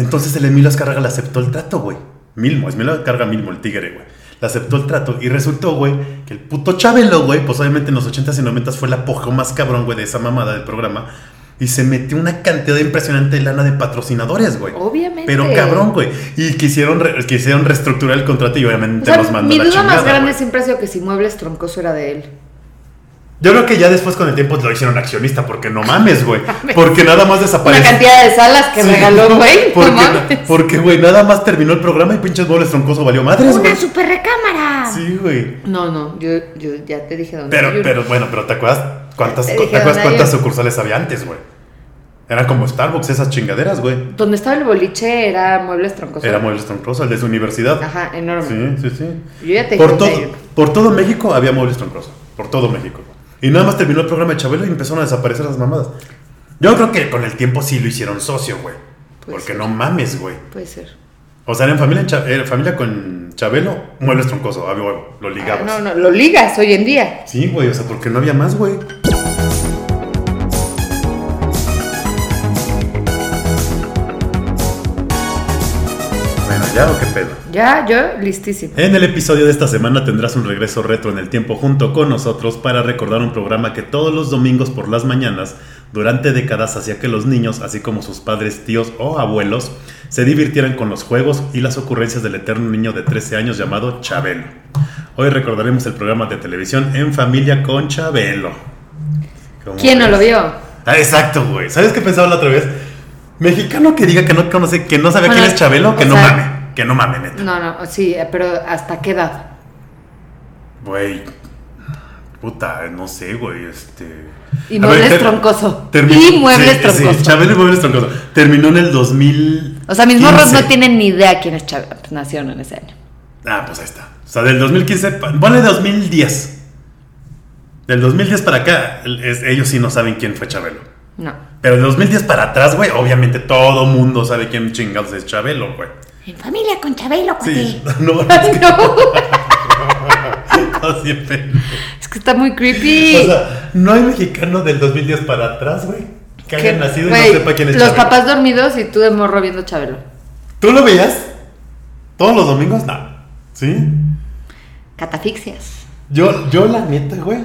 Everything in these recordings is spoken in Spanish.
Entonces el Emilio Azcárraga le aceptó el trato, güey. Milmo, Emilio Azcárraga Milmo, el tigre, güey. Le aceptó el trato y resultó, güey, que el puto Chabelo, güey, pues obviamente en los 80s y 90s fue el apogeo más cabrón, güey, de esa mamada del programa. Y se metió una cantidad impresionante de lana de patrocinadores, güey. Obviamente. Pero cabrón, güey. Y quisieron, re- quisieron reestructurar el contrato y O obviamente sea, los mandó mi la duda más grande siempre ha sido que si Muebles Troncoso era de él. Yo creo que ya después con el tiempo lo hicieron accionista, porque no mames, güey. Porque nada más Una desapareció. cantidad de salas que Sí, regaló, güey. Porque, No mames. porque, güey, nada más terminó el programa y pinches muebles troncoso valió madres, güey. Una super recámara. Sí, güey. No, no, yo, yo ya te dije dónde. Pero, una. pero, bueno, pero ¿te acuerdas cuántas, Te ¿te dije acuerdas cuántas sucursales había antes, güey? Eran como Starbucks, esas chingaderas, güey. Donde estaba el boliche era Muebles Troncoso. Era muebles troncoso, el de su universidad. Ajá, enorme. Sí, sí, sí. Yo ya te Por dije todo, por todo México había muebles troncoso. Por todo México. Y nada más terminó el programa de Chabelo y empezaron a desaparecer las mamadas. Yo creo que con el tiempo sí lo hicieron socio, güey. Puede Porque ser. no mames, güey. Puede ser. O sea, en familia, en familia con Chabelo, muebles troncoso, había huevo, lo Ah, ligabas. no, no, lo ligas hoy en día. Sí, güey, o sea, porque no había más, güey. ¿Ya o qué pedo? Ya, yo, listísimo. En el episodio de esta semana tendrás un regreso retro en el tiempo junto con nosotros para recordar un programa que todos los domingos por las mañanas durante décadas hacía que los niños, así como sus padres, tíos o abuelos, se divirtieran con los juegos y las ocurrencias del eterno niño de 13 años llamado Chabelo. Hoy recordaremos el programa de televisión En Familia con Chabelo. ¿Cómo ¿Quién no lo vio? Ah, exacto, güey. ¿Sabes qué pensaba la otra vez? Mexicano que diga que no conoce, que no sabe Bueno, quién es Chabelo, que no sea- mame. Que no mame, neta. No, no, sí, pero ¿hasta qué edad? Güey. Puta, no sé, güey. Este. Y A muebles ver, ter- troncoso. termi- Y muebles sí, troncoso. Sí, Chabelo y muebles troncoso. Terminó en el 2000. O sea, mis morros no tienen ni idea quién es Chávez. Nacieron en ese año. Ah, pues ahí está. O sea, del 2015. pa- Ponle 2010. Del 2010 para acá, es- ellos sí no saben quién fue Chabelo. No. Pero del 2010 para atrás, güey, obviamente todo mundo sabe quién chingados es Chabelo, güey. En familia con Chabelo, Sí, cuate. no, Ay, no. no, siempre. Es que está muy creepy. O sea, no hay mexicano del 2010 para atrás, güey, que haya Que- nacido y güey, no sepa quién es Los Chabelo. papás dormidos y tú de morro viendo Chabelo. ¿Tú lo veías? ¿Todos los domingos? No. ¿Sí? Catafixias. Yo, yo la neta, güey,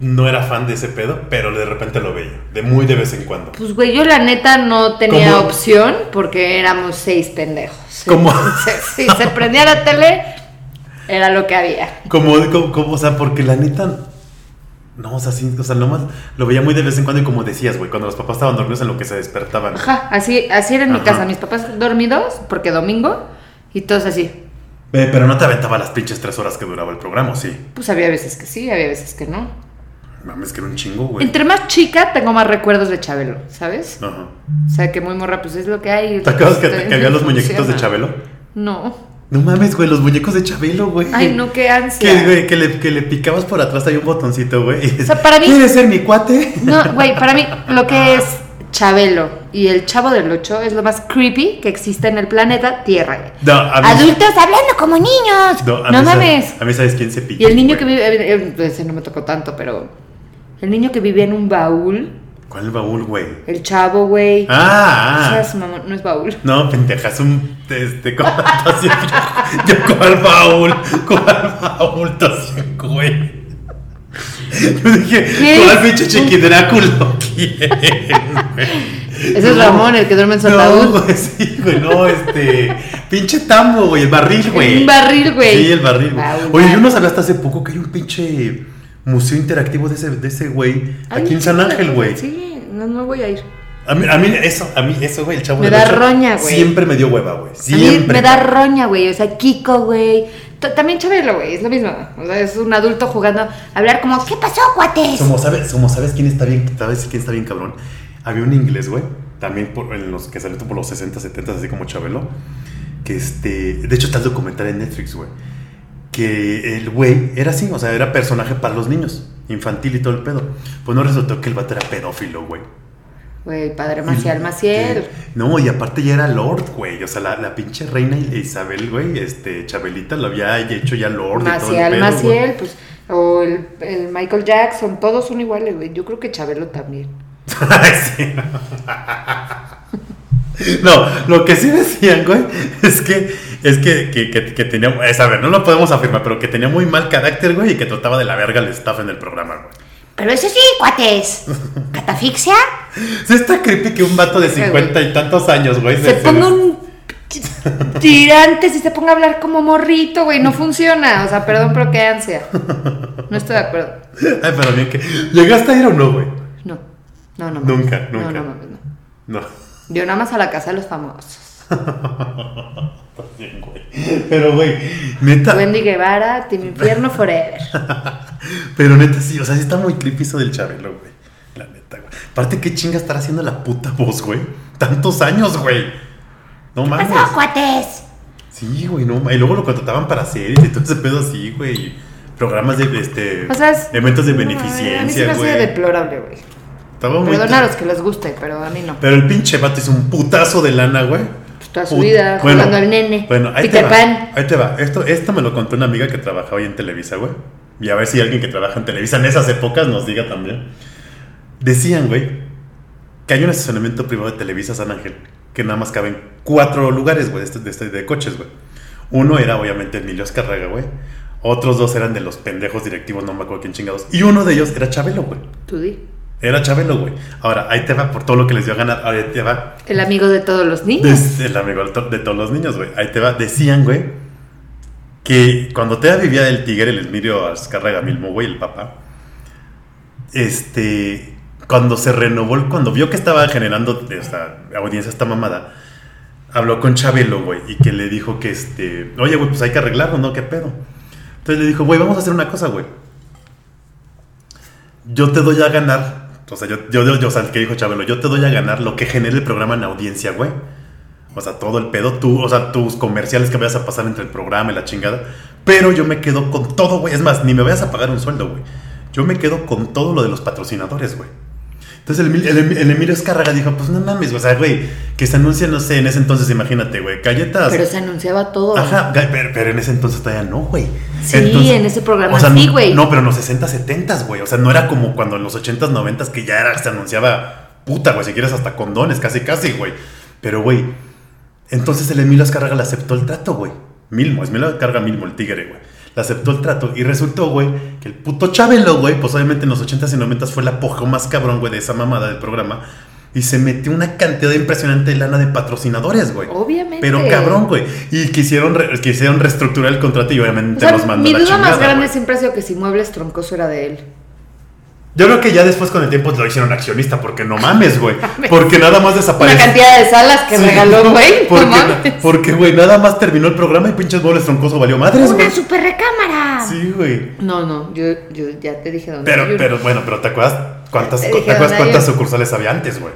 no era fan de ese pedo, pero de repente lo veía, de muy de vez en cuando. Pues, güey, yo la neta no tenía ¿Cómo? opción porque éramos seis pendejos. ¿Cómo? Si se prendía la tele, era lo que había. Como, como, como, o sea, porque la neta, no, o sea, sí, o sea, nomás lo veía muy de vez en cuando y como decías, güey, cuando los papás estaban dormidos en lo que se despertaban. Ajá, así, así era en mi casa. Mis papás dormidos, porque domingo, y todos así. Eh, pero no te aventaba las pinches tres horas que duraba el programa, ¿o sí. Pues había veces que sí, había veces que no. Mames, que era un chingo, güey. Entre más chica, tengo más recuerdos de Chabelo, ¿sabes? Ajá. O sea, que muy morra, pues es lo que hay. ¿Te acuerdas que, que había los muñequitos de. Chabelo? No. No mames, güey, los muñecos de Chabelo, güey. Ay, no, qué ansia. Que, güey, que le, que le picabas por atrás, hay un botoncito, güey. O sea, para mí- ¿Quieres ser mi cuate? No, güey, para mí lo que es Chabelo y el Chavo del Ocho es lo más creepy que existe en el planeta Tierra. güey. No, a mí- Adultos hablando como niños. No, mí mames. A mí, ¿sabes quién se pica? Y el niño que vive, eh, eh, ese no me tocó tanto, pero el niño que vivía en un baúl, ¿Cuál baúl, güey? el chavo, güey. Ah, ah. Seas mamón, no es baúl. No, pendeja, es un. Este, ¿cómo tosiendo? Yo, ¿cuál baúl? ¿Cuál baúl tosiendo, güey? Yo dije. ¿cuál pinche chiquidráculo quieren, güey? Ese es Ramón, el que duerme en su No, ataúd. güey, sí, güey, no, este. Pinche tambo, güey, el barril, güey. Un barril, güey. Sí, el barril, güey. Oye, yo no sabía hasta hace poco que hay un pinche museo interactivo de ese, de ese güey. Ay, Aquí en San Ángel, güey. Sí, no, no voy a ir. A mí, a mí eso, a mí eso, güey, el chavo Me del da Ocho, roña, güey. Siempre me dio hueva, güey. A Siempre. mí me da roña, güey. O sea, Kiko, güey. También Chabelo, güey. Es lo mismo. O sea, es un adulto jugando a hablar como, ¿qué pasó, cuates? Como sabes, como sabes quién está bien, sabes quién está bien cabrón. Había un inglés, güey, también por, en los que salió por los 60, 70, así como Chabelo, que este, de hecho está el documental en Netflix, güey, que el güey era así, o sea, era personaje para los niños, infantil y todo el pedo. Pues no resultó que el vato era pedófilo, güey. Güey, padre Maciel, Maciel. Que- No, y aparte ya era Lord, güey. O sea, la, la pinche reina Isabel, güey, este, Chabelita lo había hecho ya Lord y todo el Maciel, pedo, Maciel, pues. O el, el Michael Jackson, todos son iguales, güey. Yo creo que Chabelo también. sí. No, lo que sí decían, güey, es que, es que, que, que, que tenía, es, a ver, no lo podemos afirmar, pero que tenía muy mal carácter, güey, y que trataba de la verga al staff en el programa, güey. Pero eso sí, cuates. ¿Catafixia? Sí está creepy que un vato de cincuenta y tantos años, güey, Se ponga un tirantes y se ponga a hablar como morrito, güey. No funciona. O sea, perdón, pero qué ansia. No estoy de acuerdo. Ay, pero bien que... ¿Llegaste a ir o no, güey? No. No, no. Nunca, mames. nunca. No, no, mames, no. No. Yo nada más a la casa de los famosos. Bien, güey. Pero, güey, neta... Wendy Guevara, Team Infierno Forever. Pero neta, sí, o sea, sí está muy creepy eso del Chabelo, güey. La neta, güey. Aparte, ¿qué chinga estar haciendo la puta voz, güey? Tantos años, güey. No mames. ¡Pasó, cuates! Sí, güey, no Y luego lo contrataban para series y todo ese pedo así, güey. Programas de, este... O sea, es- Eventos de No, a mí se beneficencia, me hace güey. deplorable, güey. Estaba muy... Perdona a los que les guste, pero a mí no. Pero el pinche vato hizo un putazo de lana, güey. Pues toda su Put- vida jugando al nene. Bueno, ahí Peter te va. Pan. Ahí te va. Esto, esto me lo contó una amiga que trabajaba hoy en Televisa, güey. Y a ver si alguien que trabaja en Televisa en esas épocas nos diga también. Decían, güey, que hay un estacionamiento privado de Televisa San Ángel que nada más caben cuatro lugares, güey, de, este- de, este- de coches, güey. Uno era obviamente Emilio Escarraga, güey. Otros dos eran de los pendejos directivos, no me acuerdo quién chingados. Y uno de ellos era Chabelo, güey. Tú di. Era Chabelo, güey. Ahora, ahí te va por todo lo que les dio a ganar. Ahora ahí te va. El amigo de todos los niños. Des- el amigo de to- de todos los niños, güey. Ahí te va. Decían, güey, que cuando te vivía el tigre, el Esmirio Azcárraga Milmo, güey, el papá, este, cuando se renovó, cuando vio que estaba generando esta audiencia, esta mamada, habló con Chabelo, güey, y que le dijo que, este, oye, güey, pues hay que arreglarlo, ¿no? ¿Qué pedo? Entonces le dijo, güey, vamos a hacer una cosa, güey. Yo te doy a ganar, o sea, yo, yo, yo, o sea, que dijo Chabelo, yo te doy a ganar lo que genere el programa en audiencia, güey. O sea, todo el pedo, tú, o sea, tus comerciales que vayas a pasar entre el programa y la chingada. Pero yo me quedo con todo, güey. Es más, ni me vayas a pagar un sueldo, güey. Yo me quedo con todo lo de los patrocinadores, güey. Entonces el, Emil- el, Emil- el Emilio Escarraga dijo, pues no mames, o sea, güey, que se anuncia, no sé, en ese entonces, imagínate, güey, galletas. Pero se anunciaba todo. Ajá, pero, pero en ese entonces todavía no, güey. Sí, Entonces- en ese programa o sea, sí, güey. No, pero en los 60, 70, güey. O sea, no era como cuando en los 80s, 90s que ya era, se anunciaba puta, güey. Si quieres hasta condones, casi, casi, güey. Pero, güey, entonces el Emilio Azcárraga le aceptó el trato, güey. Milmo, es Emilio Azcárraga Milmo, el tigre, güey. Le aceptó el trato y resultó, güey, que el puto Chabelo, güey, pues obviamente en los 80s y 90s fue el apogeo más cabrón, güey, de esa mamada del programa. Y se metió una cantidad impresionante de lana de patrocinadores, güey. Obviamente. Pero cabrón, güey. Y quisieron, re- quisieron reestructurar el contrato y O obviamente sea, los mandó mi la duda chingada, más grande siempre ha sido que si Muebles Troncoso era de él. Yo creo que ya después con el tiempo lo hicieron accionista, porque no mames, güey. Porque nada más Una desapareció. cantidad de salas que Sí, regaló, güey. No Porque, mames. porque, güey, nada más terminó el programa y pinches boles troncoso valió madres, güey. Una super Sí, güey. No, no, yo, yo ya te dije dónde. Pero, pero, bueno, pero ¿te acuerdas cuántas, Te ¿te dije acuerdas cuántas sucursales había antes, güey?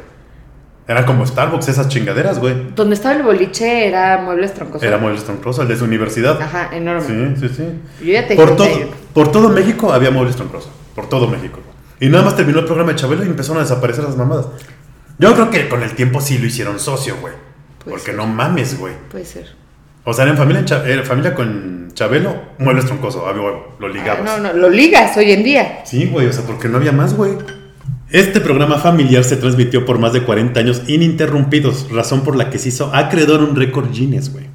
Eran como Starbucks, esas chingaderas, güey. Donde estaba el boliche era Muebles Troncoso. Era Muebles Troncoso, el de su universidad. Ajá, enorme. Sí, sí, sí. Yo ya te por todo, por todo México había Muebles Troncoso. Por todo México. Y nada más terminó el programa de Chabelo y empezaron a desaparecer las mamadas. Yo creo que con el tiempo sí lo hicieron socio, güey. Porque ser. no mames, güey. Puede ser. O sea, era en familia, en familia con Chabelo, Muebles Troncoso, huevo, lo ligabas. Ah, no, no, lo ligas hoy en día. Sí, güey, o sea, porque no había más, güey. Este programa familiar se transmitió por más de 40 años ininterrumpidos, razón por la que se hizo acreedor un récord Guinness, güey.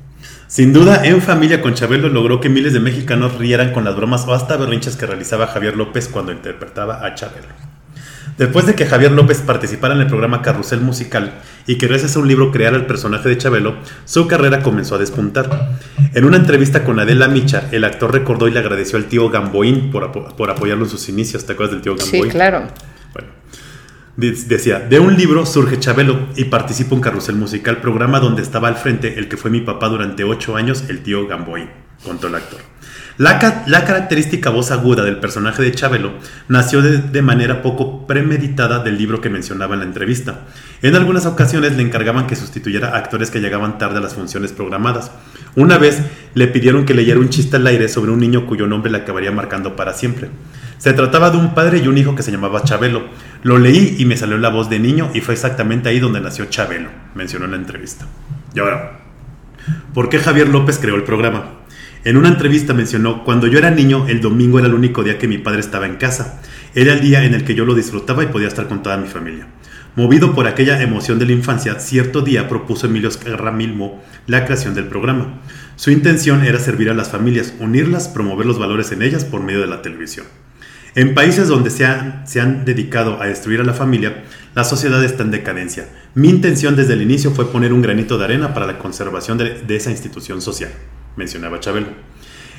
Sin duda, en familia con Chabelo logró que miles de mexicanos rieran con las bromas o hasta berrinches que realizaba Javier López cuando interpretaba a Chabelo. Después de que Javier López participara en el programa Carrusel Musical y que gracias a un libro creara el personaje de Chabelo, su carrera comenzó a despuntar. En una entrevista con Adela Micha, el actor recordó y le agradeció al tío Gamboín por, apo- por apoyarlo en sus inicios. ¿Te acuerdas del tío Sí, Gamboín? claro. Bueno, de- decía, de un libro surge Chabelo y participo en Carrusel Musical, programa donde estaba al frente el que fue mi papá durante ocho años, el tío Gamboín, contó el actor. La, ca- la característica voz aguda del personaje de Chabelo nació de, de manera poco premeditada del libro que mencionaba en la entrevista. En algunas ocasiones le encargaban que sustituyera a actores que llegaban tarde a las funciones programadas. Una vez le pidieron que leyera un chiste al aire sobre un niño cuyo nombre le acabaría marcando para siempre. Se trataba de un padre y un hijo que se llamaba Chabelo. Lo leí y me salió la voz de niño y fue exactamente ahí donde nació Chabelo, mencionó en la entrevista. Y ahora, ¿por qué Javier López creó el programa? En una entrevista mencionó, cuando yo era niño, el domingo era el único día que mi padre estaba en casa. Era el día en el que yo lo disfrutaba y podía estar con toda mi familia. Movido por aquella emoción de la infancia, cierto día propuso Emilio Ramilmo la creación del programa. Su intención era servir a las familias, unirlas, promover los valores en ellas por medio de la televisión. En países donde se han, se han dedicado a destruir a la familia, la sociedad está en decadencia. Mi intención desde el inicio fue poner un granito de arena para la conservación de, de esa institución social, mencionaba Chabelo.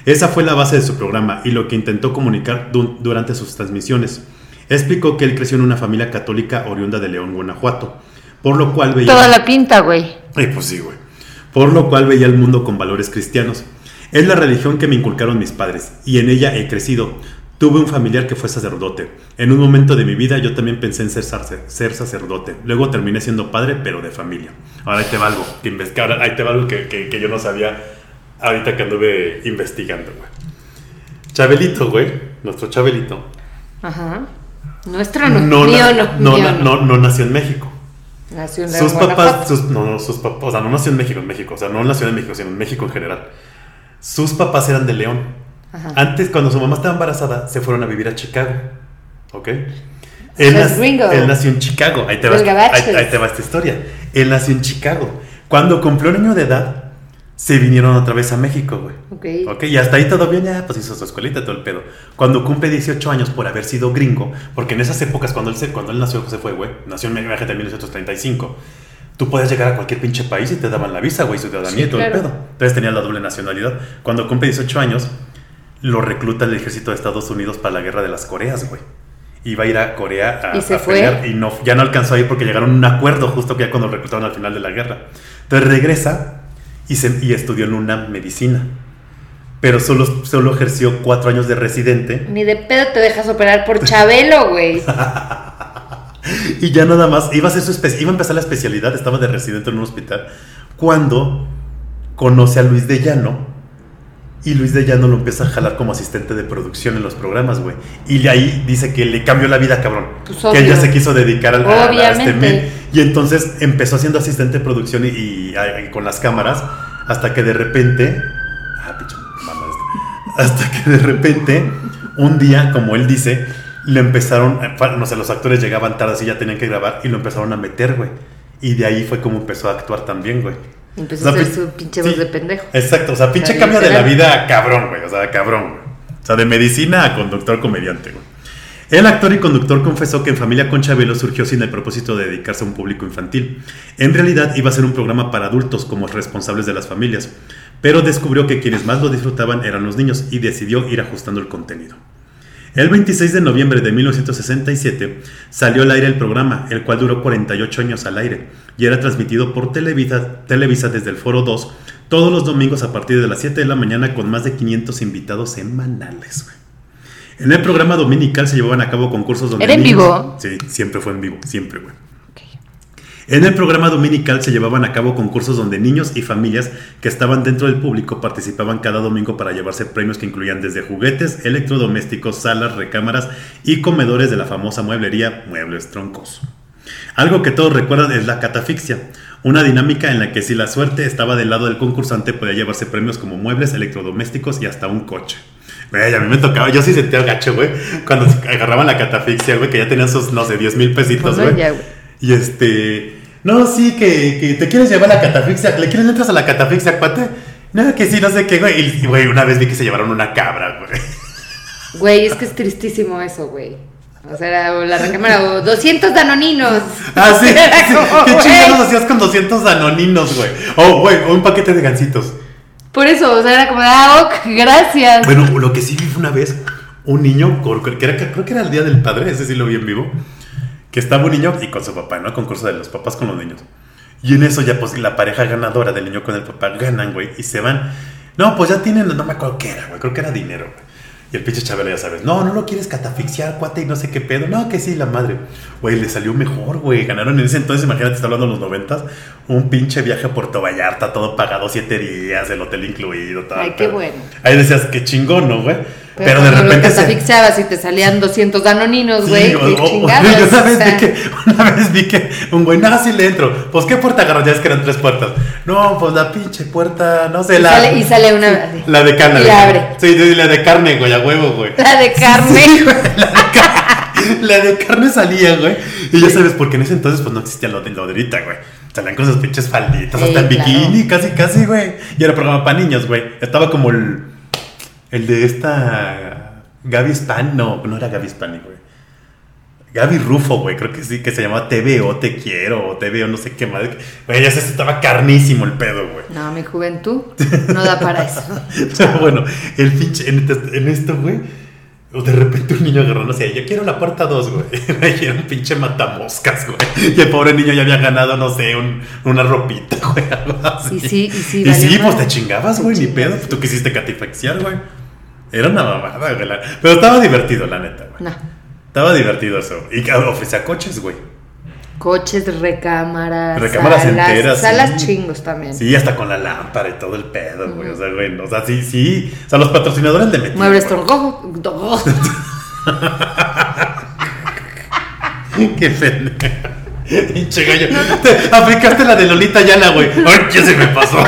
Esa fue la base de su programa y lo que intentó comunicar du- durante sus transmisiones. Explicó que él creció en una familia católica oriunda de León, Guanajuato, por lo cual veía... Toda la pinta, güey. Ay, pues sí, güey. Por lo cual veía el mundo con valores cristianos. Es la religión que me inculcaron mis padres y en ella he crecido. Tuve un familiar que fue sacerdote. En un momento de mi vida yo también pensé en ser, sacer- ser sacerdote. Luego terminé siendo padre, pero de familia. Ahora ahí te va algo que, inves- ahora ahí te va algo que, que- que yo no sabía ahorita que anduve investigando, güey. Chabelito, güey. Nuestro Chabelito. Ajá. Nuestro no, No, mío no, no, mío na- no. no- no nació en México. Nació en Sus papás, sus, no, no, sus papás, o sea, no nació en México, en México, o sea, no en Ciudad de México, sino en México en general. Sus papás eran de León. Ajá. Antes, cuando su mamá estaba embarazada, se fueron a vivir a Chicago. ¿Ok? Él, Los nac- gringos. él nació en Chicago. Ahí te, va, Los esta- gabachos. ahí, ahí te va esta historia. Él nació en Chicago. Cuando cumplió un año de edad, se vinieron otra vez a México, güey. Ok. Ok, y hasta ahí todo bien, ya, pues hizo su escuelita, todo el pedo. Cuando cumple 18 años por haber sido gringo, porque en esas épocas, cuando él, se, cuando él nació, se fue, güey, nació en imagínate, en 1935, tú podías llegar a cualquier pinche país y te daban la visa, güey, ciudadanía Sí, y todo claro. el pedo. Entonces tenía la doble nacionalidad. Cuando cumple 18 años, lo recluta el ejército de Estados Unidos para la guerra de las Coreas, güey. Iba a ir a Corea a, ¿Y se a fue? y no, ya no alcanzó a ir porque llegaron a un acuerdo justo que ya cuando reclutaron al final de la guerra. Entonces regresa y, se, y estudió en una medicina. Pero solo, solo ejerció cuatro años de residente Ni de pedo te dejas operar por Chabelo, güey. y ya nada más iba a, hacer su iba a empezar la especialidad, estaba de residente en un hospital, cuando conoce a Luis de Llano y Luis de Llano lo empieza a jalar como asistente de producción en los programas, güey. Y de ahí dice que le cambió la vida, cabrón. Pues que obvio. se quiso dedicar al, a- a este men. Y entonces empezó haciendo asistente de producción y, y- y con las cámaras hasta que de repente... Ah, pinche mamá este. Hasta que de repente, un día, como él dice, le empezaron, no sé, los actores llegaban tarde y ya tenían que grabar y lo empezaron a meter, güey. Y de ahí fue como empezó a actuar también, güey. Empezó O sea, a hacer pi- su pinche sí, voz de pendejo. Exacto, o sea, pinche sea, cambio de la vida cabrón, güey. O sea, cabrón, güey. O sea, de medicina a conductor comediante, güey. El actor y conductor confesó que en Familia con Chabelo surgió sin el propósito de dedicarse a un público infantil. En realidad iba a ser un programa para adultos como responsables de las familias, pero descubrió que quienes más lo disfrutaban eran los niños y decidió ir ajustando el contenido. El 26 de noviembre de 1967 salió al aire el programa, el cual duró 48 años al aire y era transmitido por Televisa, Televisa desde el Foro 2 todos los domingos a partir de las 7 de la mañana con más de 500 invitados semanales. En el programa dominical se llevaban a cabo concursos donde... ¿Era en vivo? Sí, siempre fue en vivo, siempre, güey. En el programa dominical se llevaban a cabo concursos donde niños y familias que estaban dentro del público participaban cada domingo para llevarse premios que incluían desde juguetes, electrodomésticos, salas, recámaras y comedores de la famosa mueblería Muebles Troncos. Algo que todos recuerdan es la catafixia, una dinámica en la que si la suerte estaba del lado del concursante podía llevarse premios como muebles, electrodomésticos y hasta un coche. Güey, a mí me tocaba, yo sí sentía gacho, güey, cuando agarraban la catafixia, güey, que ya tenían sus, no sé, 10 mil pesitos, Pues güey. Y este. No, sí, que, que te quieres llevar la catafixia. ¿Le quieres entras a la catafixia, cuate? No, que sí, no sé qué, güey. Y, güey, una vez vi que se llevaron una cabra, güey. Güey, es que es tristísimo eso, güey. O sea, la recámara o 200 danoninos. Ah, sí. Era sí. como, ¿Qué chingados hacías con 200 danoninos, güey? Oh, güey, o un paquete de gancitos. Por eso, o sea, era como, ah, ok, gracias. Bueno, lo que sí vi fue una vez, un niño, cor- que era, creo que era el día del padre, ese sí lo vi en vivo, que estaba un niño y con su papá, ¿no? Concurso de los papás con los niños. Y en eso ya, pues, la pareja ganadora del niño con el papá ganan, güey, y se van. No, pues ya tienen, no me acuerdo qué era, güey, creo que era dinero, güey. Y el pinche Chabelo, ya sabes, no, no lo quieres catafixiar, cuate, y no sé qué pedo. No, que sí, la madre. Güey, le salió mejor, güey. Ganaron en ese entonces, imagínate, está hablando de los noventas, un pinche viaje a Puerto Vallarta, todo pagado, siete días, el hotel incluido, todo. Ay, qué bueno. Ahí decías, qué chingón, ¿no, güey? Pero, Pero, de repente lo se... catafixiabas y te salían 200 danoninos, güey. chingados. yo una o vez, sea. vi que, una vez vi que un güey, no, sí le entro. Pues, ¿qué puerta agarras? Ya es que eran tres puertas. No, pues la pinche puerta, no sé, Y la... sale- y sale una- La de carne. y güey. abre. Sí, sí, la de carne, güey, a huevo, güey. La de carne. Sí, güey, la de carne. La de carne salía, güey. Y ya sabes, porque en ese entonces pues no existía lo de lo de ahorita, güey. Salían con esas pinches falditas, Sí, hasta en claro. bikini, casi, casi, güey. Y era programa para niños, güey. Estaba como el. El de esta. Gaby Span, no, no era Gaby Spani, güey. Gaby Rufo, güey, creo que sí, que se llamaba TVO Te Quiero, o TVO no sé qué madre. Güey, ya se estaba carnísimo el pedo, güey. No, mi juventud no da para eso. Bueno, el pinche, en, este- en esto, güey, o de repente un niño agarró, no sé, yo quiero la puerta 2, güey. Y era un pinche matamoscas, güey. Y el pobre niño ya había ganado, no sé, un- una ropita, güey, algo así. Y sí, y sí, Y sí, pues te chingabas, güey, ni pedo. Tú quisiste catifaxiar, güey. Era una mamada, güey. la- Pero estaba divertido, la neta, güey. No. Estaba divertido eso. Y que ofrecía coches, güey. Coches, recámaras. Recámaras salas, enteras, Salas sí. chingos también. Sí, hasta con la lámpara y todo el pedo, güey. O sea, güey, o sea, sí, sí. O sea, los patrocinadores le metían. Muebles güey. troncojo. Qué pendejo. Pinche gallo. Te aplicaste la de Lolita Yala, güey. Ay, ya se me pasó.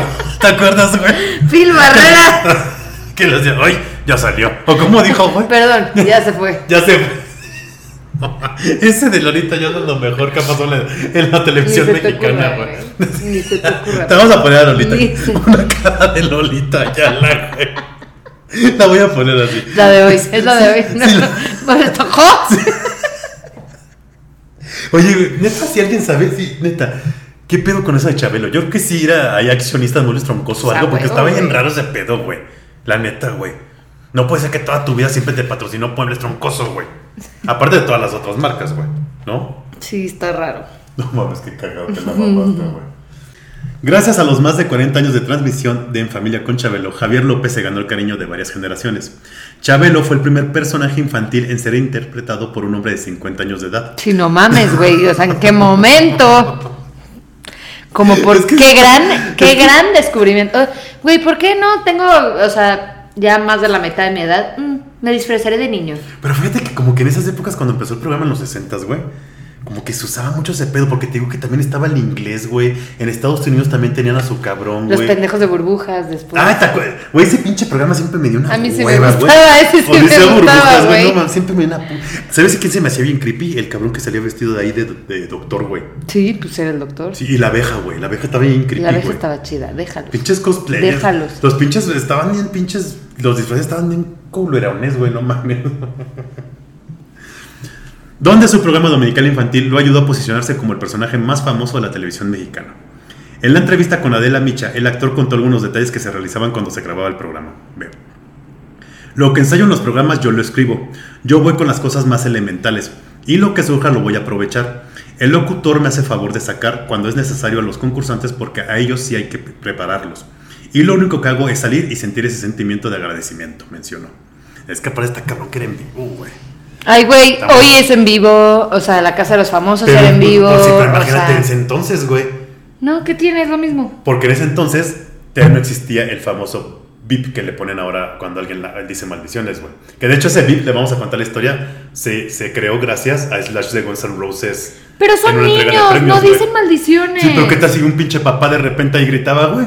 ¿Te acuerdas, güey? Phil Barrera. Que le decía, ay, ya salió. O como dijo, güey. Perdón, ya se fue. Ya se Ese de Lolita Yala es lo mejor que ha pasado en la, televisión Ni se te mexicana, ocurra, güey. Ni se te ocurra. Te vamos a poner a Lolita. Ni se- Una cara de Lolita Yala, güey. La voy a poner así. La de hoy, es la de hoy. No, Sí, no. Muebles troncojo. Oye, güey, neta, si alguien sabe, sí, neta, ¿qué pedo con eso de Chabelo? Yo creo que sí era, hay accionistas muebles troncoso o algo, porque estaba bien güey. raro ese pedo, güey. La neta, güey. No puede ser que toda tu vida siempre te patrocinó Muebles Troncoso, güey. Aparte de todas las otras marcas, güey. ¿No? Sí, está raro. No mames, qué cagado te la mamaste, güey. Gracias a los más de 40 años de transmisión de En Familia con Chabelo, Javier López se ganó el cariño de varias generaciones. Chabelo fue el primer personaje infantil en ser interpretado por un hombre de 50 años de edad. Si no mames, güey. O sea, ¿en qué momento? Como por Es que- qué gran, qué gran descubrimiento. Güey, ¿por qué no tengo, o sea, ya más de la mitad de mi edad? Mm, me disfrazaré de niño. Pero fíjate que como que en esas épocas cuando empezó el programa en los 60, güey, como que se usaba mucho ese pedo, porque te digo que también estaba el inglés, güey. En Estados Unidos también tenían a su cabrón, Los güey. pendejos de burbujas después. Ah, ¿te? Güey, ese pinche programa siempre me dio una A mí sí me hueva, gustaba, ese sí me gustaba, güey. No, siempre me dio una... ¿Sabes quién se me hacía bien creepy? El cabrón que salía vestido de ahí de, de doctor, güey. Sí, pues era el doctor. Sí, y la abeja, güey. La abeja estaba bien creepy, la abeja estaba chida, déjalo. Pinches cosplayers. Déjalos. Los pinches estaban bien pinches. Los disfraces estaban bien culerones, güey, no mames. Donde su programa dominical infantil lo ayudó a posicionarse como el personaje más famoso de la televisión mexicana. En la entrevista con Adela Micha, el actor contó algunos detalles que se realizaban cuando se grababa el programa. Veo. Lo que ensayo en los programas yo lo escribo. Yo voy con las cosas más elementales. Y lo que surja lo voy a aprovechar. El locutor me hace favor de sacar cuando es necesario a los concursantes porque a ellos sí hay que pre- prepararlos. Y lo único que hago es salir y sentir ese sentimiento de agradecimiento, mencionó. Es que esta cabrón que era en vivo, güey. Ay, güey, hoy es en vivo, o sea, la casa de los famosos Pero, era en vivo. sí, pero o imagínate sea- en ese entonces, güey. No, ¿qué tiene? Es lo mismo. Porque en ese entonces ya no existía el famoso bip que le ponen ahora cuando alguien la- dice maldiciones, güey. Que de hecho ese bip, le vamos a contar la historia, se, se creó gracias a Slash de Guns N' Roses. Pero son niños, premios, no dicen maldiciones. Sí, pero ¿qué tal si un pinche papá de repente ahí gritaba, güey?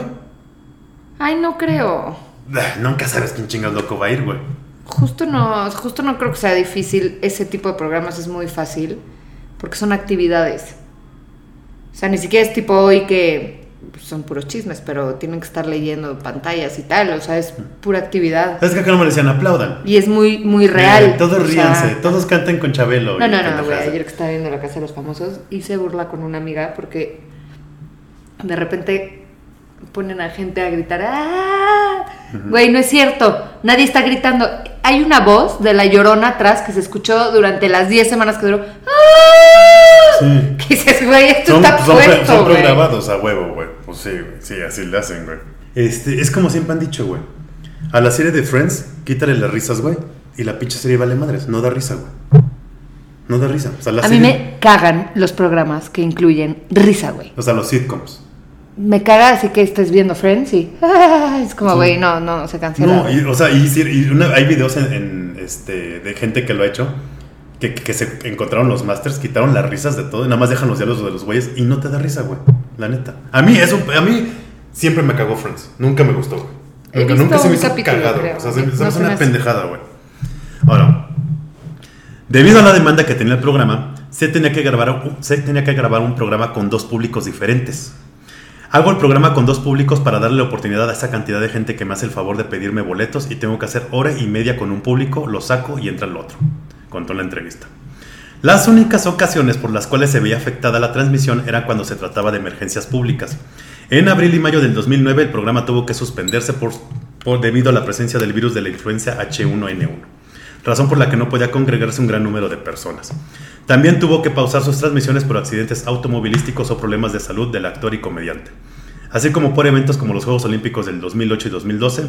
Ay, no creo. Nunca sabes quién chingas loco va a ir, güey. Justo no, justo no creo que sea difícil. Ese tipo de programas es muy fácil porque son actividades. O sea, ni siquiera es tipo hoy que son puros chismes, pero tienen que estar leyendo pantallas y tal. O sea, es pura actividad. ¿Sabes que acá no me decían aplaudan? Y es muy, muy real. Todos sea, ríanse, todos canten con Chabelo. No, no, no, güey. Ayer que estaba viendo la casa de los famosos hice burla con una amiga porque de repente ponen a gente a gritar. ¡Ah! Güey, no es cierto. Nadie está gritando. Hay una voz de la llorona atrás que se escuchó durante las 10 semanas que duró. ¡Ah! Sí. Que dices, güey, esto Son, está son, pre- puesto, son güey. programados a huevo, güey. Pues sí, güey. Sí, así le hacen, güey. Este, es como siempre han dicho, güey. A la serie de Friends, quítale las risas, güey. Y la pinche serie vale madres. No da risa, güey. No da risa. O sea, la A mí me cagan los programas que incluyen risa, güey. O sea, los sitcoms. Me caga así que estés viendo Friends y es como, güey, no, no, se cancela. No, y, o sea, y, sí, y una- hay videos en, en, este, de gente que lo ha hecho. Que, que se encontraron los masters, quitaron las risas de todo y nada más dejan los diálogos de los güeyes y no te da risa, güey. La neta. A mí, eso, a mí siempre me cagó Friends. Nunca me gustó, güey. Nunca, nunca se me hizo capítulo, cagado. creo. O sea, se, me- se me No hace una pendejada, güey. Ahora, Debido a la demanda que tenía el programa, se tenía que grabar, se tenía que grabar un programa con dos públicos diferentes. Hago el programa con dos públicos para darle la oportunidad a esa cantidad de gente que me hace el favor de pedirme boletos y tengo que hacer hora y media con un público, lo saco y entra el otro, contó la entrevista. Las únicas ocasiones por las cuales se veía afectada la transmisión era cuando se trataba de emergencias públicas. En abril y mayo del 2009 el programa tuvo que suspenderse por, por- debido a la presencia del virus de la influencia H1N1, razón por la que no podía congregarse un gran número de personas. También tuvo que pausar sus transmisiones por accidentes automovilísticos o problemas de salud del actor y comediante, así como por eventos como los Juegos Olímpicos del 2008 y 2012,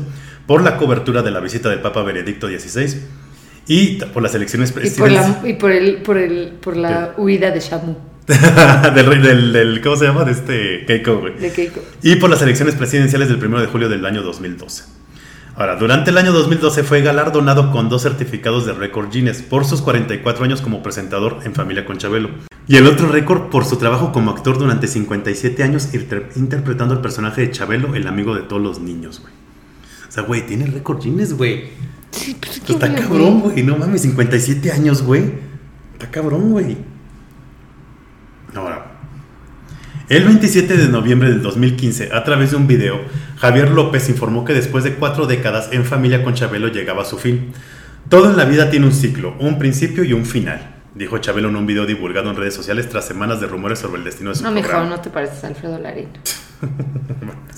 por la cobertura de la visita del Papa Benedicto XVI y por las elecciones Y por presidenciales. la, y por el, por el, por la huida de Shamu, del, del, del- ¿Cómo se llama? De este Keiko, güey. de Keiko. Y por las elecciones presidenciales del 1 de julio del año 2012. Ahora, durante el año 2012 fue galardonado con dos certificados de récord Guinness por sus 44 años como presentador en Familia con Chabelo. Y el otro récord por su trabajo como actor durante 57 años inter- interpretando el personaje de Chabelo, el amigo de todos los niños, güey. O sea, güey, tiene récord Guinness, güey. Sí, pues, Pues está ¿quién lo cabrón, güey. No mames, 57 años, güey. Está cabrón, güey. Ahora, el 27 de noviembre del 2015, a través de un video, Javier López informó que después de cuatro décadas en familia con Chabelo llegaba a su fin. Todo en la vida tiene un ciclo, un principio y un final, dijo Chabelo en un video divulgado en redes sociales tras semanas de rumores sobre el destino de su No, mijo, programa. no te pareces a Alfredo Larín.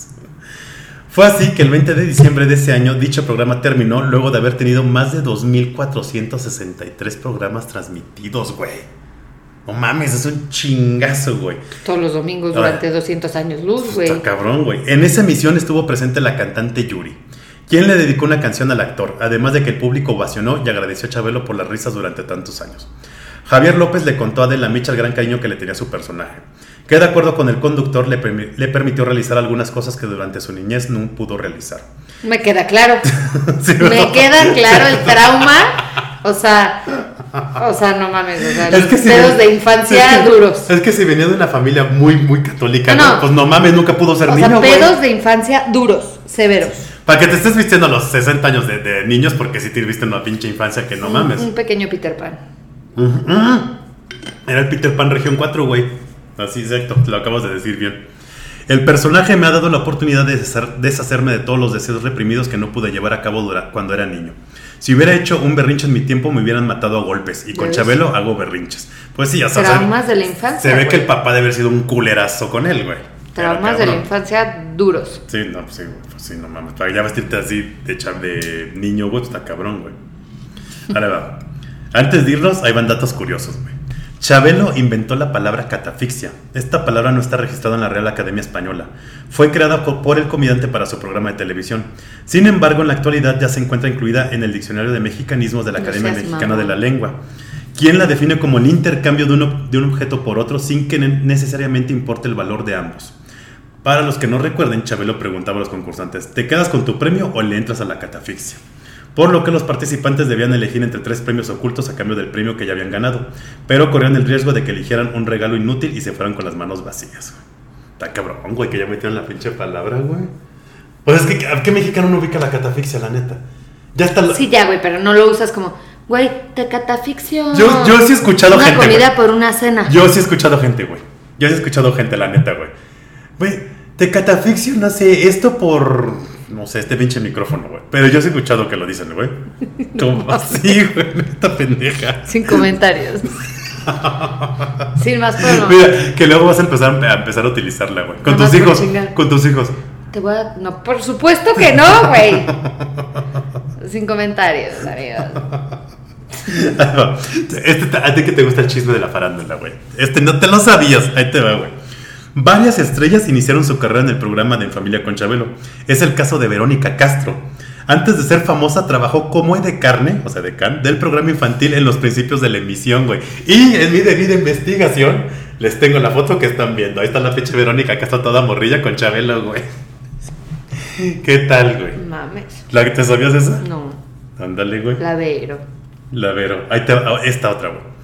Fue así que el 20 de diciembre de ese año dicho programa terminó luego de haber tenido más de 2.463 programas transmitidos, güey. No mames, es un chingazo, güey. Todos los domingos durante 200 años luz, güey. Está cabrón, güey. En esa emisión estuvo presente la cantante Yuri, quien le dedicó una canción al actor, además de que el público ovacionó y agradeció a Chabelo por las risas durante tantos años. Javier López le contó a Adela Micha el gran cariño que le tenía a su personaje, que de acuerdo con el conductor le, permi- le permitió realizar algunas cosas que durante su niñez no pudo realizar. Me queda claro. Sí, Me ¿no? queda claro el trauma. O sea, o sea, no mames, o sea, los que si pedos ven- de infancia es que- duros. Es que si venía de una familia muy, muy católica, No, ¿no? no. pues no mames, nunca pudo ser O niño, sea, pedos de infancia duros, severos. Para que te estés vistiendo a los 60 años de, de niños, porque si te viste en una pinche infancia que no mames. Un pequeño Peter Pan. Era el Peter Pan Región 4, güey. Así, exacto, lo acabas de decir bien. El personaje me ha dado la oportunidad de deshacer- deshacerme de todos los deseos reprimidos que no pude llevar a cabo cuando era niño. Si hubiera hecho un berrinche en mi tiempo, me hubieran matado a golpes. Y con ¿Ya? Chabelo hago berrinches. Pues sí, o sea, Traumas de la infancia. se ve que el papá debe haber sido un culerazo con él, güey. Traumas de la infancia duros. Sí, no, pues sí, güey, pues sí, no mames. Para ya vestirte así de, cha- de niño, güey, pues está cabrón, güey. Ahora va. Antes de irnos, hay van datos curiosos, güey. Chabelo inventó la palabra catafixia. Esta palabra no está registrada en la Real Academia Española. Fue creada por el comediante para su programa de televisión. Sin embargo, en la actualidad ya se encuentra incluida en el Diccionario de Mexicanismos de la Academia Mexicana de la Lengua, quien la define como el intercambio de un, ob- de un objeto por otro sin que ne- necesariamente importe el valor de ambos. Para los que no recuerden, Chabelo preguntaba a los concursantes, ¿te quedas con tu premio o le entras a la catafixia? Por lo que los participantes debían elegir entre tres premios ocultos a cambio del premio que ya habían ganado, pero corrían el riesgo de que eligieran un regalo inútil y se fueran con las manos vacías. Está cabrón, güey, que ya metieron la pinche palabra, güey. Pues es que, ¿a qué mexicano no ubica la catafixia, la neta? Ya está... la- Sí, ya, güey, pero no lo usas como, güey, te catafixio. Yo- yo sí he escuchado una gente, comida güey. por una cena. Yo sí he escuchado gente, güey. Yo sí he escuchado gente, la neta, güey. Güey, te catafixio, no sé, esto por. No sé, este pinche micrófono, güey. Pero yo sí he escuchado que lo dicen, güey. Como así, güey, esta pendeja. Sin comentarios. Sin más pero. Mira, que luego vas a empezar a empezar a utilizarla, güey. Con Nada tus hijos. Con tus hijos. Te voy a. No, por supuesto que no, güey. Sin comentarios, amigos. Este, te- a ti que te gusta el chisme de la farándula, güey. Este no te lo sabías. Ahí te va, güey. Varias estrellas iniciaron su carrera en el programa de En Familia con Chabelo. Es el caso de Verónica Castro. Antes de ser famosa, trabajó como de carne, o sea, de can, del programa infantil en los principios de la emisión, güey. Y en mi debida investigación, les tengo la foto que están viendo. Ahí está la pinche Verónica, que está toda morrilla con Chabelo, güey. ¿Qué tal, güey? Mames. ¿La, ¿Te sabías esa? No, Ándale, güey. la Vero. La Vero. Ahí te va, esta otra, güey.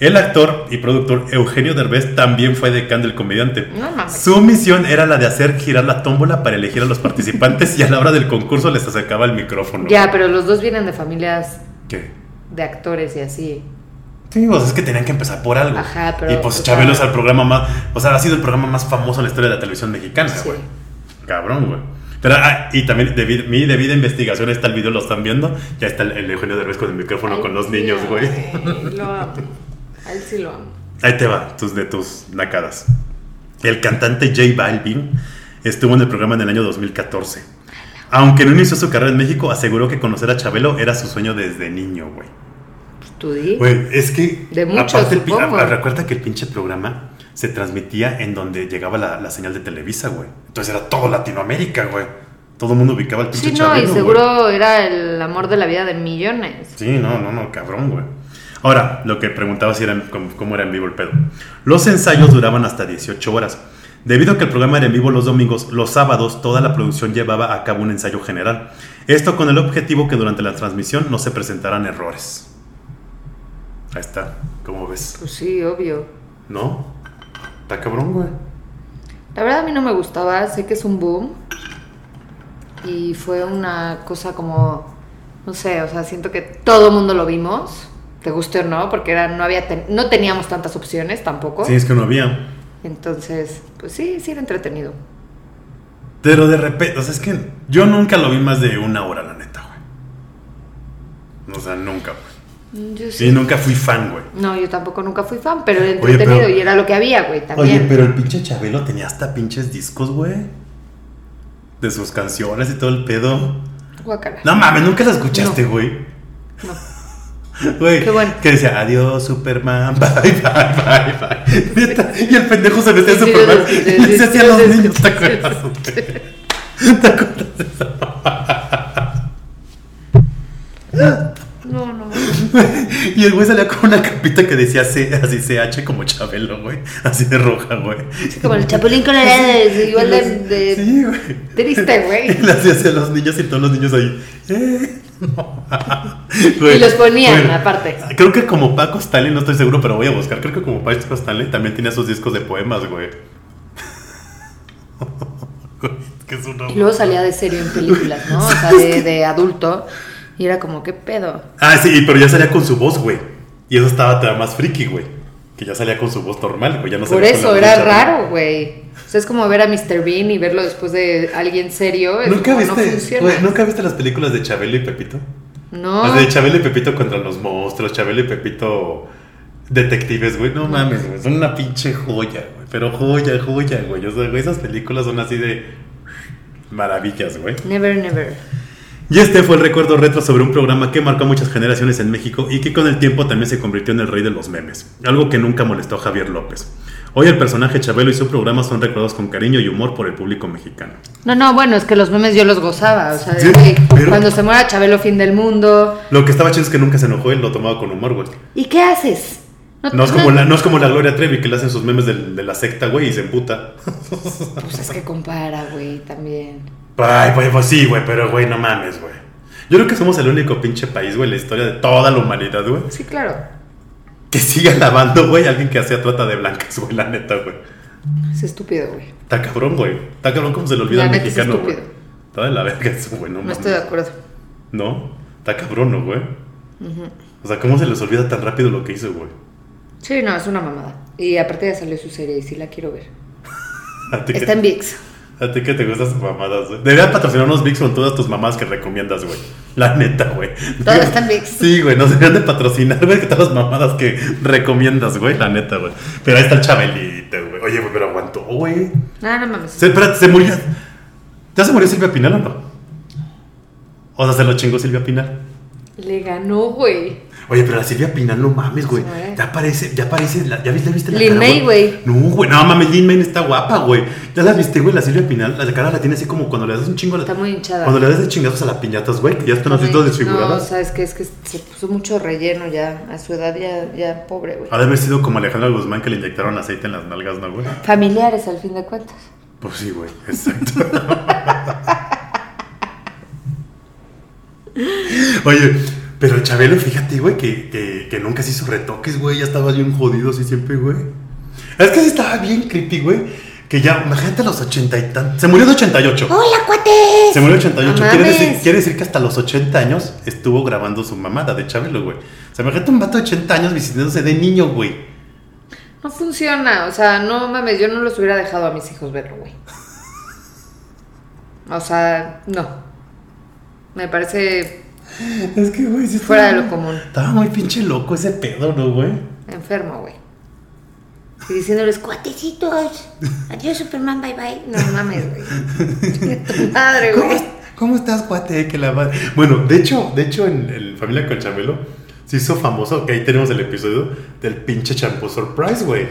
El actor y productor Eugenio Derbez también fue decán del comediante. No. Su misión era la de hacer girar la tómbola para elegir a los participantes y a la hora del concurso les acercaba el micrófono. Ya, pero los dos vienen de familias ¿Qué? de actores y así. Sí, o sea, es que tenían que empezar por algo. Ajá, pero, Y pues Chabelo es el programa más. O sea, ha sido el programa más famoso en la historia de la televisión mexicana, Sí. Cabrón, güey. Pero, ah, y también de mi debida investigación está el video, lo están viendo. Ya está el, el Eugenio Derbez con el micrófono Ay, con los niños, güey. Lo amo. A él sí lo amo. Ahí te va, tus de tus nacadas. El cantante J Balvin estuvo en el programa en el año 2014. Aunque no inició su carrera en México, aseguró que conocer a Chabelo era su sueño desde niño, güey. Pues tú di. Güey, es que. De aparte el ah, recuerda que el pinche programa se transmitía en donde llegaba la, la señal de Televisa, güey. Entonces era todo Latinoamérica, güey. Todo el mundo ubicaba al pinche Sí, no, Chabelo, y güey. seguro era el amor de la vida de millones. Sí, no, no, no, cabrón, güey. Ahora, lo que preguntaba si era en- cómo, cómo era en vivo el pedo. Los ensayos duraban hasta 18 horas. Debido a que el programa era en vivo los domingos, los sábados toda la producción llevaba a cabo un ensayo general. Esto con el objetivo que durante la transmisión no se presentaran errores. Ahí está, ¿cómo ves? Pues sí, obvio. ¿No? Está cabrón, güey. La verdad a mí no me gustaba, sé que es un boom. Y fue una cosa como, no sé, o sea, siento que todo el mundo lo vimos, te guste o no, porque era, no, había ten- no teníamos tantas opciones tampoco. Sí, es que no había. Entonces, pues sí, sí era entretenido. Pero de repente, o sea, es que yo nunca lo vi más de una hora, la neta, güey. O sea, nunca, güey. Yo Sí, nunca fui fan, güey. No, yo tampoco nunca fui fan, pero era Oye, entretenido pero- y era lo que había, güey, también. Oye, pero el pinche Chabelo tenía hasta pinches discos, güey. De sus canciones y todo el pedo. Guácala. No mames, nunca la escuchaste, No. güey. No. Güey, Qué bueno. que decía, adiós, Superman, bye, bye, bye, bye. Neta, y el pendejo se metía a Superman y sí, hacía a los niños, ¿te acuerdas? güey? ¿Te acuerdas de eso? No, no. Y el güey salía con una capita que decía C, así CH como Chabelo, güey. Así de roja, güey. Sí, como el chapulín colorado, igual de, de Sí, güey. triste, güey. Y le hacía así a los niños y todos los niños ahí. Eh, no. Y los ponían, aparte. Creo que como Paco Stanley, no estoy seguro, pero voy a buscar. Creo que como Paco Stanley también tenía sus discos de poemas, güey. Que es una. Y luego salía de serio en películas, ¿no? O sea, de, de adulto. Y era como, ¿qué pedo? Ah, sí, pero ya salía con su voz, güey. Y eso estaba todavía más friki, güey. Que ya salía con su voz normal, güey. Ya no Por eso, era raro, güey. O sea, es como ver a Mr. Bean y verlo después de alguien serio. Es ¿Nunca como, viste, ¿Nunca viste las películas de Chabelo y Pepito? No. Las de Chabelo y Pepito contra los monstruos, Chabelo y Pepito detectives, güey. No mames, güey. Son una pinche joya, güey. Pero joya, joya, güey. O sea, güey, esas películas son así de maravillas, güey. Never, never. Y este fue el recuerdo retro sobre un programa que marcó a muchas generaciones en México y que con el tiempo también se convirtió en el rey de los memes. Algo que nunca molestó a Javier López. Hoy el personaje Chabelo y su programa son recordados con cariño y humor por el público mexicano. No, no, bueno, es que los memes yo los gozaba. O sea, de, Sí, pero- cuando se muera Chabelo, fin del mundo. Lo que estaba chido es que nunca se enojó, él lo tomaba con humor, güey. ¿Y qué haces? No es como la, no es como la Gloria Trevi que le hacen sus memes de, la secta, güey, y se emputa. Pues es que compara, güey, también. Ay, pues, pues sí, güey, pero güey, no mames, güey. Yo creo que somos el único pinche país, güey, en la historia de toda la humanidad, güey, Sí, claro. Que sigue alabando, güey, alguien que hacía trata de blancas, güey, la neta, güey. Es estúpido, güey. Está cabrón, güey. Está cabrón como se le olvida al es mexicano, güey. estúpido. Está de la verga eso, güey, no No estoy de acuerdo. No, está cabrón, ¿no, güey? O sea, ¿cómo se les olvida tan rápido lo que hizo, güey? Sí, no, es una mamada. Y aparte ya salió su serie y sí la quiero ver. ¿A ti, Está en VIX. A ti que te gustan sus mamadas, güey. Deberían patrocinarnos VIX con todas tus mamás que recomiendas, güey. La neta, güey. Todo está en VIX. Sí, güey, nos deberían de patrocinar, güey, que todas las mamadas que recomiendas, güey, la neta, güey. Pero ahí está el Chabelito, güey. Oye, güey, pero aguantó, güey. No, no mames. Se, espérate, se murió. ¿Ya se murió Silvia Pinal o no? O sea, se lo chingó Silvia Pinal. Le ganó, güey. Oye, pero la Silvia Pinal, no mames, güey. Ya parece, ya parece, la- ¿ya viste, viste la Lin cara, May, güey. No, güey, no mames, Lin May está guapa, güey. Ya la viste, güey, la Silvia Pinal, la cara la tiene así como cuando le das un chingo a la- Está muy hinchada. Cuando le das de chingazos a las piñatas, güey, que ya están así todas No, desfiguradas. sabes que es que se puso mucho relleno ya. A su edad ya, ya pobre, güey. Ha de haber sido como Alejandra Guzmán que le inyectaron aceite en las nalgas, ¿no, güey? Familiares al fin de cuentas. Pues sí, güey, exacto. Oye, pero el Chabelo, fíjate, güey, que, que, que nunca se hizo retoques, güey. Ya estaba bien jodido así siempre, güey. Es que sí estaba bien creepy, güey. Que ya, imagínate los 80 y tantos. Se murió de 88. ¡Hola, cuate! Se murió de 88. No quiere, decir, quiere decir que hasta los 80 años estuvo grabando su mamada de Chabelo, güey. O sea, imagínate un vato de 80 años visitándose de niño, güey. No funciona, o sea, no mames, yo no los hubiera dejado a mis hijos verlo, güey. O sea, no. Me parece Es que, güey, fuera de estaba- lo común. Estaba muy pinche loco ese pedo, ¿no, güey? Enfermo, güey. Y diciéndoles, cuatecitos, adiós Superman, bye bye. No mames, güey. Madre, ¿Cómo, güey. cómo estás, guate? Que la madre- Bueno, de hecho, de hecho en, en Familia con Chabelo se hizo famoso, que ahí tenemos el episodio del pinche champú surprise, güey.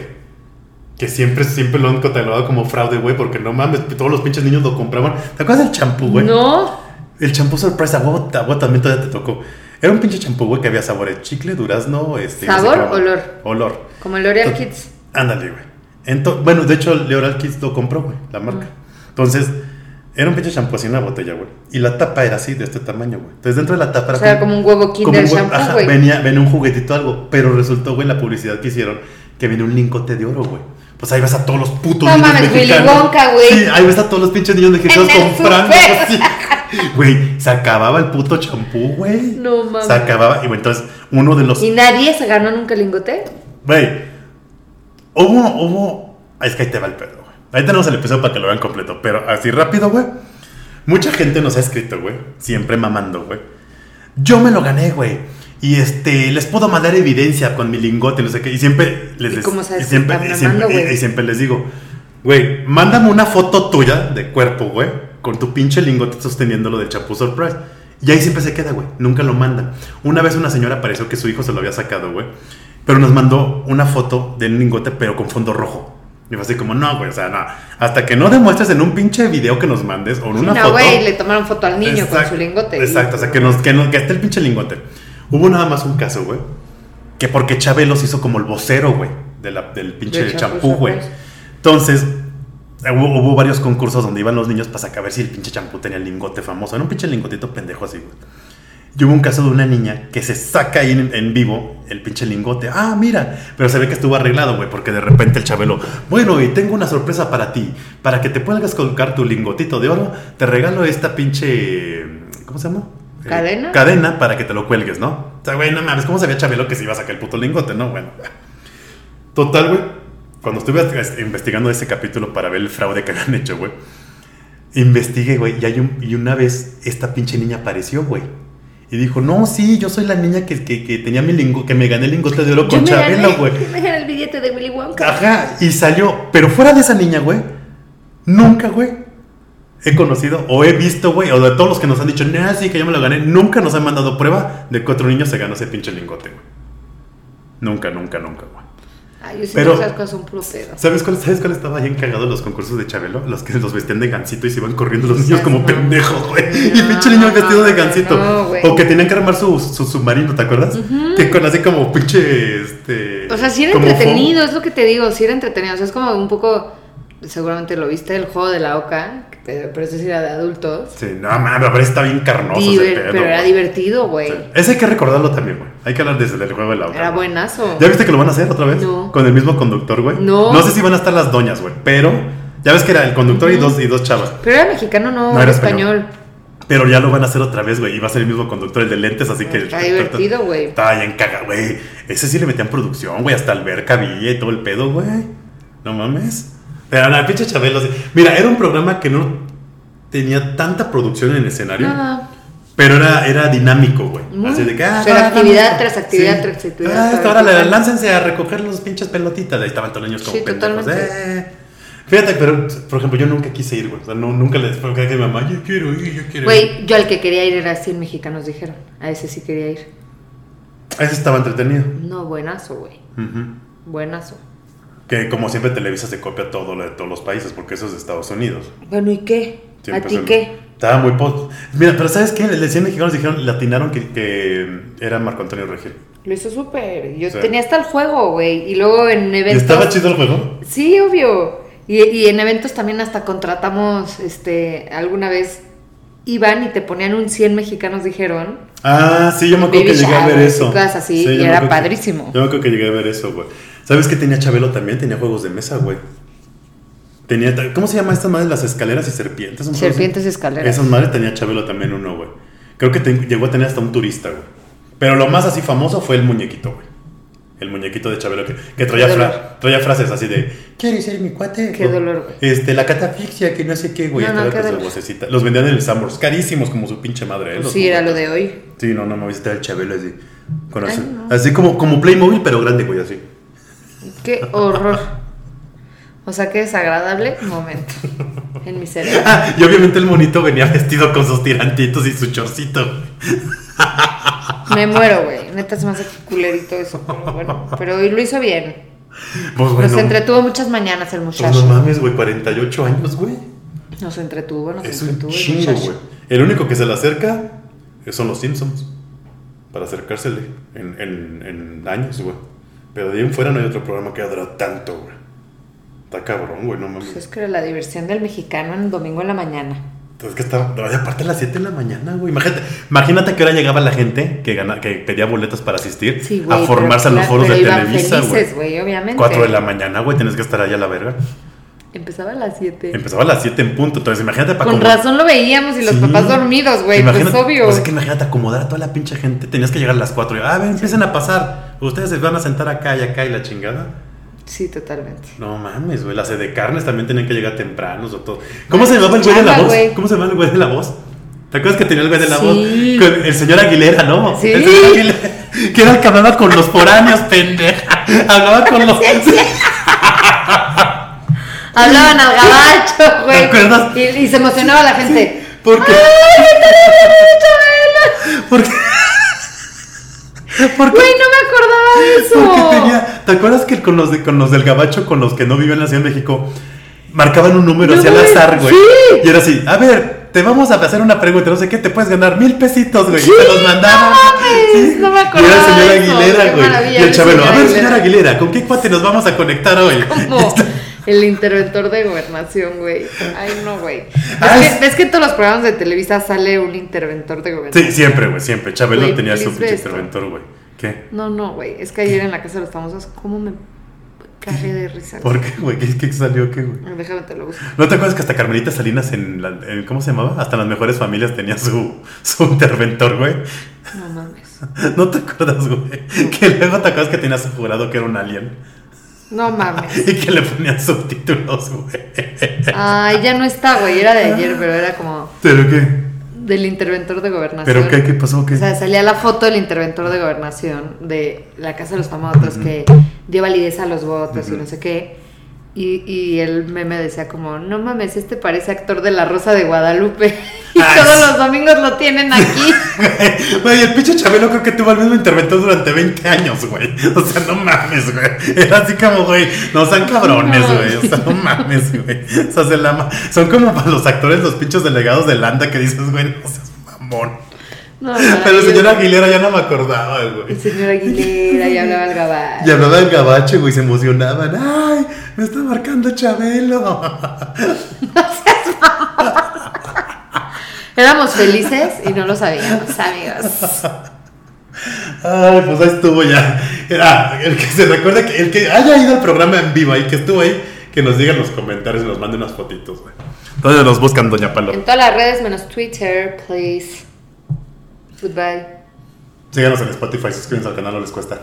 Que siempre, siempre lo han catalogado como fraude, güey, porque no mames, todos los pinches niños lo compraban. ¿Te acuerdas del champú, güey? No. El champú surprise, a huevo, a huevo también todavía te tocó. Era un pinche champú, güey, que había sabores chicle, durazno, este... no sé ¿Sabor? güey. Olor. Olor. Como el L'Oreal Kids. Ándale, güey. Ento- bueno, de hecho, L'Oreal Kids lo compró, güey, la marca. Entonces, era un pinche champú así en una botella, güey. Y la tapa era así, de este tamaño, güey. Entonces, dentro de la tapa O sea, como un huevo Kinder shampoo, güey. venía, venía un juguetito algo. Pero resultó, güey, la publicidad que hicieron, que viene un lingote de oro, güey. Pues ahí ves a todos los putos No niños mames, Willy mexicanos. Wonka, güey. Sí, ahí ves a todos los pinches niños mexicanos comprando. Güey, se acababa el puto champú, güey. No mames. Se acababa. Y, güey, entonces, uno de los ¿Y nadie se ganó nunca el lingote? Güey, hubo, hubo. Es que ahí te va el pedo, güey. Ahí tenemos el episodio para que lo vean completo. Pero así rápido, güey. Mucha gente nos ha escrito, güey. Siempre mamando, güey. Yo me lo gané, güey. Y este, les puedo mandar evidencia con mi lingote, no sé qué. Y siempre les ¿Y des- cómo sabes y que siempre, y siempre- mamando, y- güey? y siempre les digo, güey, mándame una foto tuya de cuerpo, güey, con tu pinche lingote sosteniendo lo del champú surprise. Y ahí siempre se queda, güey. Nunca lo mandan. Una vez una señora apareció que su hijo se lo había sacado, güey. Pero nos mandó una foto de un lingote, pero con fondo rojo. Y fue así como, no, güey, o sea, no. Hasta que no demuestres en un pinche video que nos mandes o en una no, foto. güey, le tomaron foto al niño con su lingote. Exacto, o sea, que, nos, que, nos- que esté el pinche lingote. Hubo nada más un caso, güey. Que porque Chabelo se hizo como el vocero, güey, de del pinche Del champú güey. Entonces, hubo, hubo varios concursos donde iban los niños para sacar a ver si el pinche champú tenía el lingote famoso. Era un pinche lingotito pendejo así, güey. Y hubo un caso de una niña que se saca ahí en, en vivo el pinche lingote. Ah, mira. Pero se ve que estuvo arreglado, güey, porque de repente el Chabelo, bueno, y tengo una sorpresa para ti. Para que te puedas colocar tu lingotito de oro, te regalo esta pinche. ¿Cómo se llama? Eh, ¿Cadena? cadena para que te lo cuelgues, ¿no? O sea, güey, no mames, ¿cómo sabía Chabelo que se iba a sacar el puto lingote, no? Bueno. Total, güey. Cuando estuve investigando ese capítulo para ver el fraude que habían hecho, güey. Investigué, güey, y, hay un- y una vez esta pinche niña apareció, güey. Y dijo, no, sí, yo soy la niña que, que, que tenía mi lingo, que me gané el lingote de oro con Chabelo, güey. me gané el billete de Willy Wonka. Ajá, y salió. Pero fuera de esa niña, güey, nunca, güey, he conocido o he visto, güey, o de todos los que nos han dicho, nah, sí, que yo me lo gané, nunca nos han mandado prueba de que otro niño se ganó ese pinche lingote, güey. Nunca, nunca, nunca, güey. Ay, yo siento Pero- que esas cosas son puro pedo. ¿Sabes cuál, ¿Sabes cuál estaba bien cagado en los concursos de Chabelo? Los que los vestían de gancito y se iban corriendo los niños como mamón. pendejos, güey. y No, pinche niño vestido de no, gancito. no, o que tenían que armar su, su submarino, ¿te acuerdas? Que con así como pinche, este... O sea, sí era entretenido, es lo que te digo, sí era entretenido. O sea, es como un poco, seguramente lo viste, el juego de la oca, pero ese sí era de adultos. Sí, no mames, pero está bien carnoso ese pedo, pero era divertido, güey. Sí. Ese hay que recordarlo también, güey. Hay que hablar desde el juego de la oca, Era buenazo. ¿Ya viste que lo van a hacer otra vez? No. Con el mismo conductor, güey. No. No sé si van a estar las doñas, güey. Pero ya ves que era el conductor y, dos, y dos chavas. Pero era mexicano, no, No, era español. español. Pero ya lo van a hacer otra vez, güey. Y va a ser el mismo conductor, el de lentes, así que. Está divertido, güey. Estaba bien caga, güey. Ese sí le metían producción, güey. Hasta alberca había y todo el pedo, güey. No mames. Pero el pinche Chabelo. Mira, era un programa que no tenía tanta producción en el escenario. Nada. Pero era, era dinámico, güey. Así de que. Ah, va, actividad tras actividad tras actividad Ah, tras esta hora le- actividad. láncense a recoger los pinches pelotitas. Ahí estaban todos los niños como Sí, pendejos. Eh. Fíjate, pero por ejemplo, yo nunca quise ir, güey. O sea, no, nunca les fue que mi mamá, yo quiero ir, yo quiero ir. Güey, yo al que quería ir era 100 mexicanos, dijeron. A ese sí quería ir. Ese estaba entretenido. No, buenazo, güey. Buenazo. Que como siempre Televisa se copia todo lo de todos los países porque eso es de Estados Unidos. Bueno, ¿y qué? Sí, ¿A pues, ti qué? Estaba muy post. Mira, pero ¿sabes qué? El de 100 mexicanos dijeron, latinaron que, que era Marco Antonio Regil. Lo hizo súper. Yo Sí. tenía hasta el juego, güey. Y luego en ¿Y eventos. estaba chido el juego? Sí, obvio. Y, y en eventos también hasta contratamos, este, alguna vez iban y te ponían un 100 mexicanos, dijeron. Ah, sí, yo me acuerdo que llegué a ver eso. así, Sí, y era que- padrísimo. yo me acuerdo que llegué a ver eso, güey. ¿Sabes qué tenía Chabelo también? Tenía juegos de mesa, güey. Tenía, ¿Cómo se llama esta madre? Las escaleras y serpientes. ¿un Serpientes y escaleras. Esas madres tenía Chabelo también uno, güey. Creo que te- llegó a tener hasta un turista, güey. Pero lo más así famoso fue el muñequito, güey. El muñequito de Chabelo que, que traía, fra- frases así de ¿Quieres ser mi cuate? Qué O, dolor, güey. Este, la catafixia, que no sé qué, güey. No, no, qué vocecita. Los vendían en el Summers, carísimos como su pinche madre, ¿eh? Sí, era lo de hoy. Sí, no, no, me viste el Chabelo así. Con Ay, así, no. así como, como Playmobil, pero grande, güey, así. Qué horror. O sea, qué desagradable momento en mi cerebro. Y obviamente el monito venía vestido con sus tirantitos y su chorcito. Me muero, güey. Neta se me hace culerito eso, pero bueno. Pero hoy lo hizo bien. Pues Nos entretuvo muchas mañanas el pues no muchacho. mames, güey, 48 años, güey. Nos entretuvo, nos Es un entretuvo el chingo, muchacho. güey. El único que se le acerca son los Simpsons. Para acercársele en, en, en años, güey. Pero de ahí en fuera no hay otro programa que haya durado tanto, güey. Está cabrón, güey, no mames. Pues es que la diversión del mexicano en domingo en la mañana. Entonces que estaba, aparte a las 7 de la mañana, güey. Imagínate, imagínate que ahora llegaba la gente que, gana, que pedía boletos para asistir Sí, güey. a formarse en los foros de Televisa, güey. felices, güey, obviamente. 4 de la mañana, güey, tienes que estar allá a la verga. Empezaba a las 7. Empezaba a las 7 en punto, entonces imagínate para Con razón lo veíamos y los Sí. papás dormidos, güey. Pues obvio. Pues es que imagínate acomodar a toda la pinche gente. Tenías que llegar a las 4 y, ah, ven, empiecen a pasar. Ustedes se van a sentar acá y acá y la chingada. Sí, totalmente. No mames, güey. Las de carnes también tenían que llegar tempranos o todo. ¿Cómo se llamaba el güey de la voz? ¿Cómo se llamaba el güey de la voz? ¿Te acuerdas que tenía el güey de la Sí. voz? Con el señor Aguilera, ¿no? Sí. El señor Aguilera. Que era el que hablaba con los foráneos, pendeja. Hablaba con los. Hablaban al gabacho, güey. ¿Te acuerdas? Y, y se emocionaba la gente. Porque. Porque. Porque. Güey, no me acordaba de eso. Porque tenía. ¿Te acuerdas que con los, de, con los del Gabacho, con los que no viven en la Ciudad de México, marcaban un número No, hacia güey, azar, güey? sí. Y era así, a ver, te vamos a hacer una pregunta, no sé qué, te puedes ganar mil pesitos, güey. Sí, y te los mandaban. no mames, no me Y era el acordaba señor de eso, Aguilera, güey. Y el el Chabelo, a ver, Aguilera. señor Aguilera, ¿con qué cuate nos vamos a conectar hoy? Como el interventor de gobernación, güey. Ay, no, güey. ¿Ves, es- que, ves que en todos los programas de Televisa sale un interventor de gobernación? Sí, siempre, güey, siempre. Chabelo tenía su pinche interventor, güey. ¿Qué? No, no, güey. Es que ayer en la casa de los famosos, ¿cómo me cagué de risa? ¿Por qué, güey? ¿Qué, qué salió? ¿Qué, güey? Déjame te lo busco. ¿No te acuerdas que hasta Carmelita Salinas en, la, en- ¿cómo se llamaba? Hasta en las mejores familias tenía su, su interventor, güey. No mames. ¿No te acuerdas, güey? Que luego te acuerdas que tenía su jurado que era un alien No mames. y que le ponían subtítulos, güey. Ay, ya no está, güey. Era de ayer, pero era como ¿Pero qué? del interventor de gobernación. ¿Pero qué? ¿Qué pasó? ¿Qué? O sea, salía la foto del interventor de gobernación de la Casa de los Famosos que dio validez a los votos y no sé qué. Y, y el meme decía como, no mames, este parece actor de La Rosa de Guadalupe. Y Ay, todos los domingos lo tienen aquí. Güey, el pinche Chabelo creo que tuvo el mismo interventor durante 20 años, güey. O sea, no mames, güey. Era así como, güey, no sean cabrones, güey. O sea, no mames, güey. O sea, se la ma- son como para los actores, los pinches delegados de Landa que dices, güey, no seas mamón. No, Pero el señor. Aguilera ya no me acordaba, güey. El señor Aguilera y hablaba al gabacho. Y hablaba del gabacho, güey, se emocionaban. ¡Ay! Me está marcando Chabelo. Éramos felices y no lo sabíamos, amigos. Ay, pues ahí estuvo ya. Era el que se recuerda que el que haya ido al programa en vivo ahí, que estuvo ahí, que nos diga en los comentarios y nos mande unas fotitos, güey. ¿Dónde nos buscan, Doña Palo? En todas las redes menos Twitter, please. Goodbye. Síganos en Spotify, suscríbanse al canal, no les cuesta.